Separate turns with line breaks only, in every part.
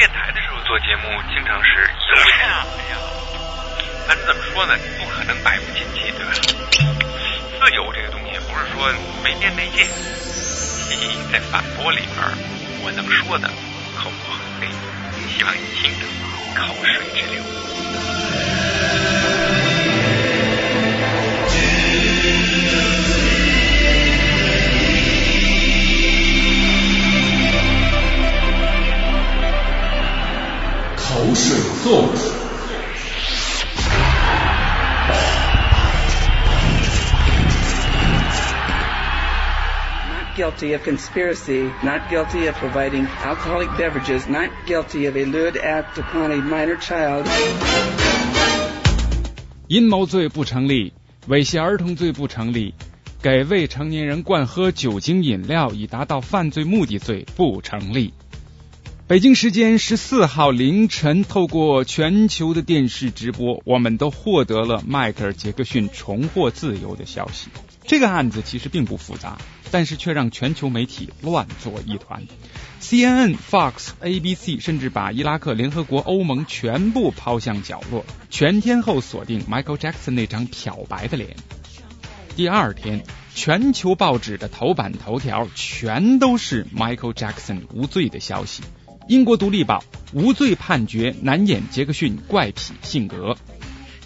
电台的时候做节目，经常是有呀，哎呀，反正怎么说呢，不可能百无禁忌，对吧？自由这个东西，不是说没边没界。在反驳里边，我能说的口沫横飞，希望你听的口水直流。
口水作。
guilty of conspiracy, not guilty of providing alcoholic beverages, not guilty of a lewd act upon a minor child.
阴谋罪不成立，猥亵儿童罪不成立，给未成年人灌喝酒精饮料以达到犯罪目的罪不成立。北京时间十四号凌晨，透过全球的电视直播，我们都获得了迈克尔·杰克逊重获自由的消息。这个案子其实并不复杂。但是却让全球媒体乱作一团，CNN、Fox、ABC 甚至把伊拉克、联合国、欧盟全部抛向角落，全天候锁定 Michael Jackson 那张漂白的脸。第二天，全球报纸的头版头条全都是 Michael Jackson 无罪的消息。英国独立报无罪判决难掩杰克逊怪癖性格。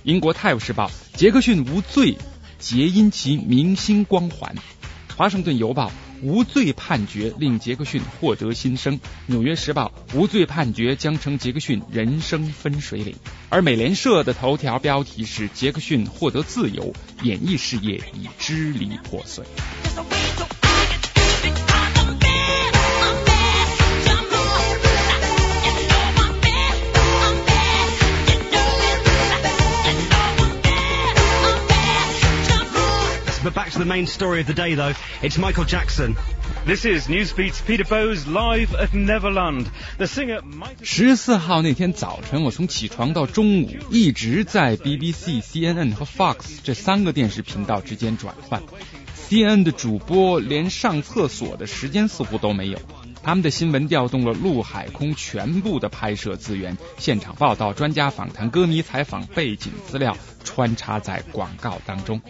英国泰晤士报杰克逊无罪，皆因其明星光环。华盛顿邮报无罪判决令杰克逊获得新生，纽约时报无罪判决将成杰克逊人生分水岭，而美联社的头条标题是杰克逊获得自由，演艺事业已支离破碎。
To the main story of the day, though. It's Michael Jackson.
This is Newsbeat's Peter Bowes live at Neverland. The singer.
十四号那天早晨，我从起床到中午一直在 BBC、CNN 和 Fox 这三个电视频道之间转换。CNN 的主播连上厕所的时间似乎都没有，他们的新闻调动了陆海空全部的拍摄资源，现场报道、专家访谈、歌迷采访、背景资料穿插在广告当中。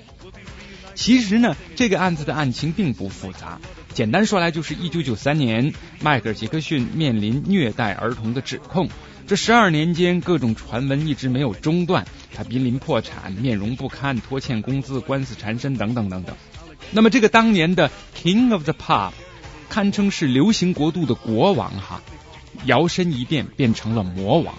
其实呢，这个案子的案情并不复杂，简单说来就是一九九三年，迈克尔·杰克逊面临虐待儿童的指控。这十二年间，各种传闻一直没有中断，他濒临破产，面容不堪，拖欠工资，官司缠身，等等等等。那么，这个当年的 King of the Pop，堪称是流行国度的国王哈，摇身一变变成了魔王。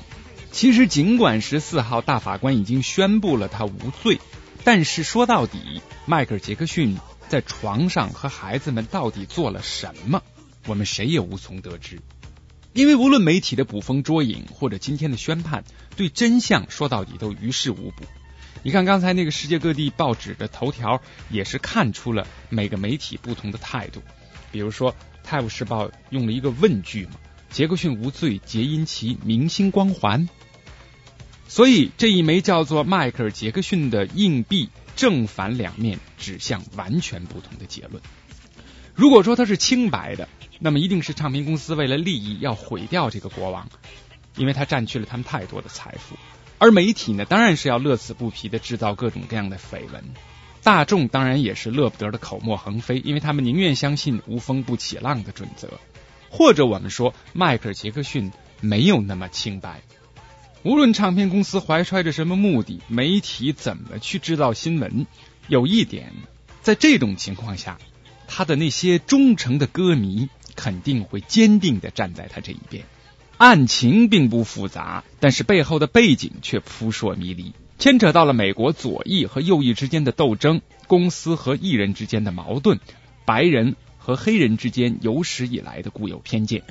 其实，尽管十四号大法官已经宣布了他无罪。但是说到底，迈克尔·杰克逊在床上和孩子们到底做了什么，我们谁也无从得知。因为无论媒体的捕风捉影，或者今天的宣判，对真相说到底都于事无补。你看刚才那个世界各地报纸的头条，也是看出了每个媒体不同的态度。比如说《泰晤士报》用了一个问句嘛：“杰克逊无罪，皆因其明星光环。”所以这一枚叫做迈克尔·杰克逊的硬币，正反两面指向完全不同的结论。如果说他是清白的，那么一定是唱片公司为了利益要毁掉这个国王，因为他占据了他们太多的财富。而媒体呢，当然是要乐此不疲的制造各种各样的绯闻。大众当然也是乐不得的口沫横飞，因为他们宁愿相信无风不起浪的准则。或者我们说，迈克尔·杰克逊没有那么清白。无论唱片公司怀揣着什么目的，媒体怎么去制造新闻，有一点，在这种情况下，他的那些忠诚的歌迷肯定会坚定的站在他这一边。案情并不复杂，但是背后的背景却扑朔迷离，牵扯到了美国左翼和右翼之间的斗争，公司和艺人之间的矛盾，白人。和黑人之间有史以来的固有偏见。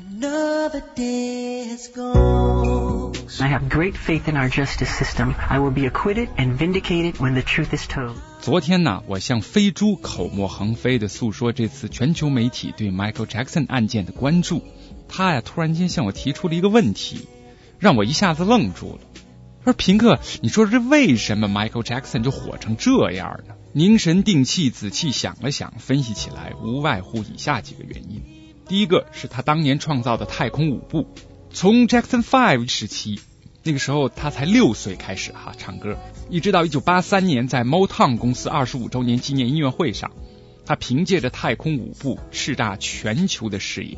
I have great faith in our justice system. I will be acquitted and vindicated when the truth is told.
昨天呢，我向飞猪口沫横飞的诉说这次全球媒体对 Michael Jackson 案件的关注。他呀，突然间向我提出了一个问题，让我一下子愣住了。说平克，你说这为什么 Michael Jackson 就火成这样呢？凝神定气，仔细想了想，分析起来无外乎以下几个原因：第一个是他当年创造的太空舞步，从 Jackson Five 时期，那个时候他才六岁开始哈唱歌，一直到一九八三年在 Motown 公司二十五周年纪念音乐会上，他凭借着太空舞步叱咤全球的事业。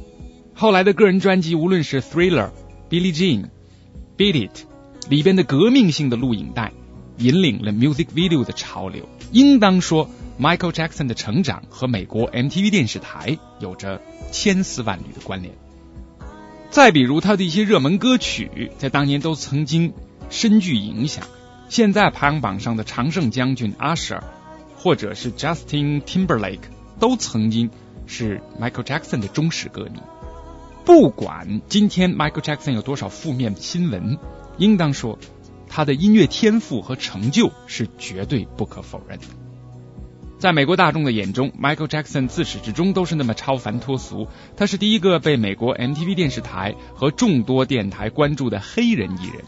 后来的个人专辑，无论是 Thriller、Billie Jean、Beat It 里边的革命性的录影带，引领了 music video 的潮流。应当说，Michael Jackson 的成长和美国 MTV 电视台有着千丝万缕的关联。再比如他的一些热门歌曲，在当年都曾经深具影响。现在排行榜上的常胜将军 Usher，或者是 Justin Timberlake，都曾经是 Michael Jackson 的忠实歌迷。不管今天 Michael Jackson 有多少负面新闻，应当说他的音乐天赋和成就是绝对不可否认的。在美国大众的眼中，Michael Jackson 自始至终都是那么超凡脱俗。他是第一个被美国 MTV 电视台和众多电台关注的黑人艺人。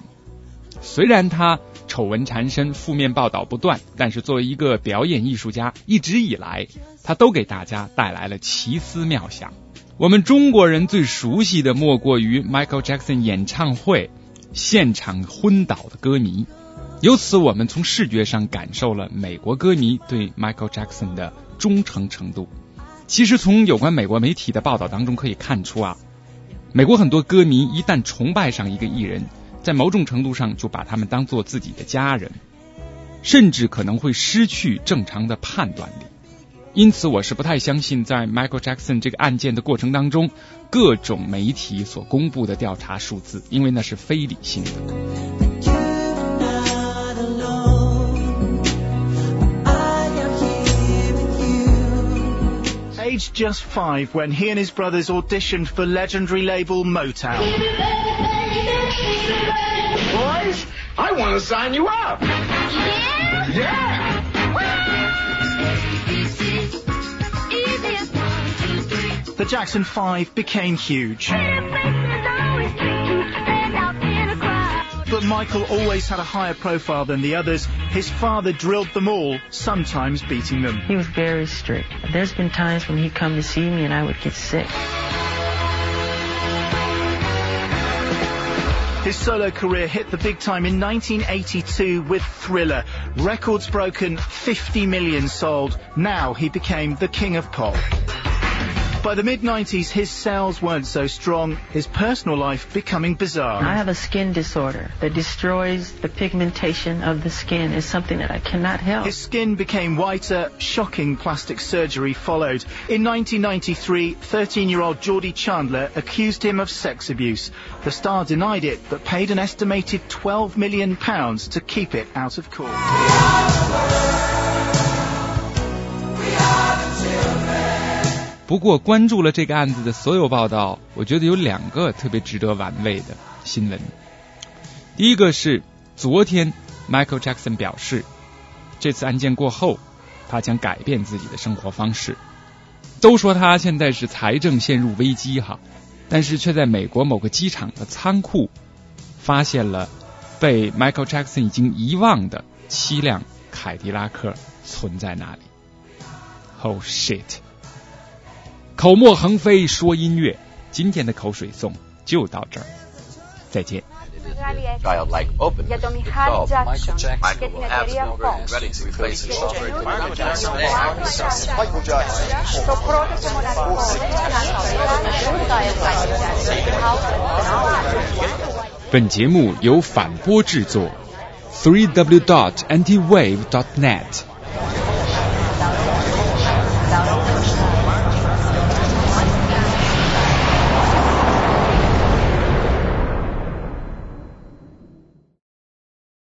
虽然他丑闻缠身、负面报道不断，但是作为一个表演艺术家，一直以来他都给大家带来了奇思妙想。我们中国人最熟悉的莫过于 Michael Jackson 演唱会现场昏倒的歌迷。由此，我们从视觉上感受了美国歌迷对 Michael Jackson 的忠诚程度。其实，从有关美国媒体的报道当中可以看出啊，美国很多歌迷一旦崇拜上一个艺人，在某种程度上就把他们当做自己的家人，甚至可能会失去正常的判断力。因此，我是不太相信在 Michael Jackson 这个案件的过程当中，各种媒体所公布的调查数字，因为那是非理性的。
Aged just five when he and his brothers auditioned for legendary label Motown.
Boys, I want to sign you up.
Yeah?
Yeah.
The Jackson 5 became huge. But Michael always had a higher profile than the others. His father drilled them all, sometimes beating them.
He was very strict. There's been times when he'd come to see me and I would get sick.
His solo career hit the big time in 1982 with Thriller. Records broken, 50 million sold. Now he became the king of pop. By the mid 90s, his sales weren't so strong, his personal life becoming bizarre.
I have a skin disorder that destroys the pigmentation of the skin. It's something that I cannot help.
His skin became whiter, shocking plastic surgery followed. In 1993, 13 year old Geordie Chandler accused him of sex abuse. The star denied it, but paid an estimated £12 million to keep it out of court.
不过，关注了这个案子的所有报道，我觉得有两个特别值得玩味的新闻。第一个是昨天，Michael Jackson 表示，这次案件过后，他将改变自己的生活方式。都说他现在是财政陷入危机哈，但是却在美国某个机场的仓库发现了被 Michael Jackson 已经遗忘的七辆凯迪拉克存在那里。Oh shit！口沫横飞说音乐，今天的口水颂就到这儿。再见。本节目由反播制作，three W dot anti wave dot net。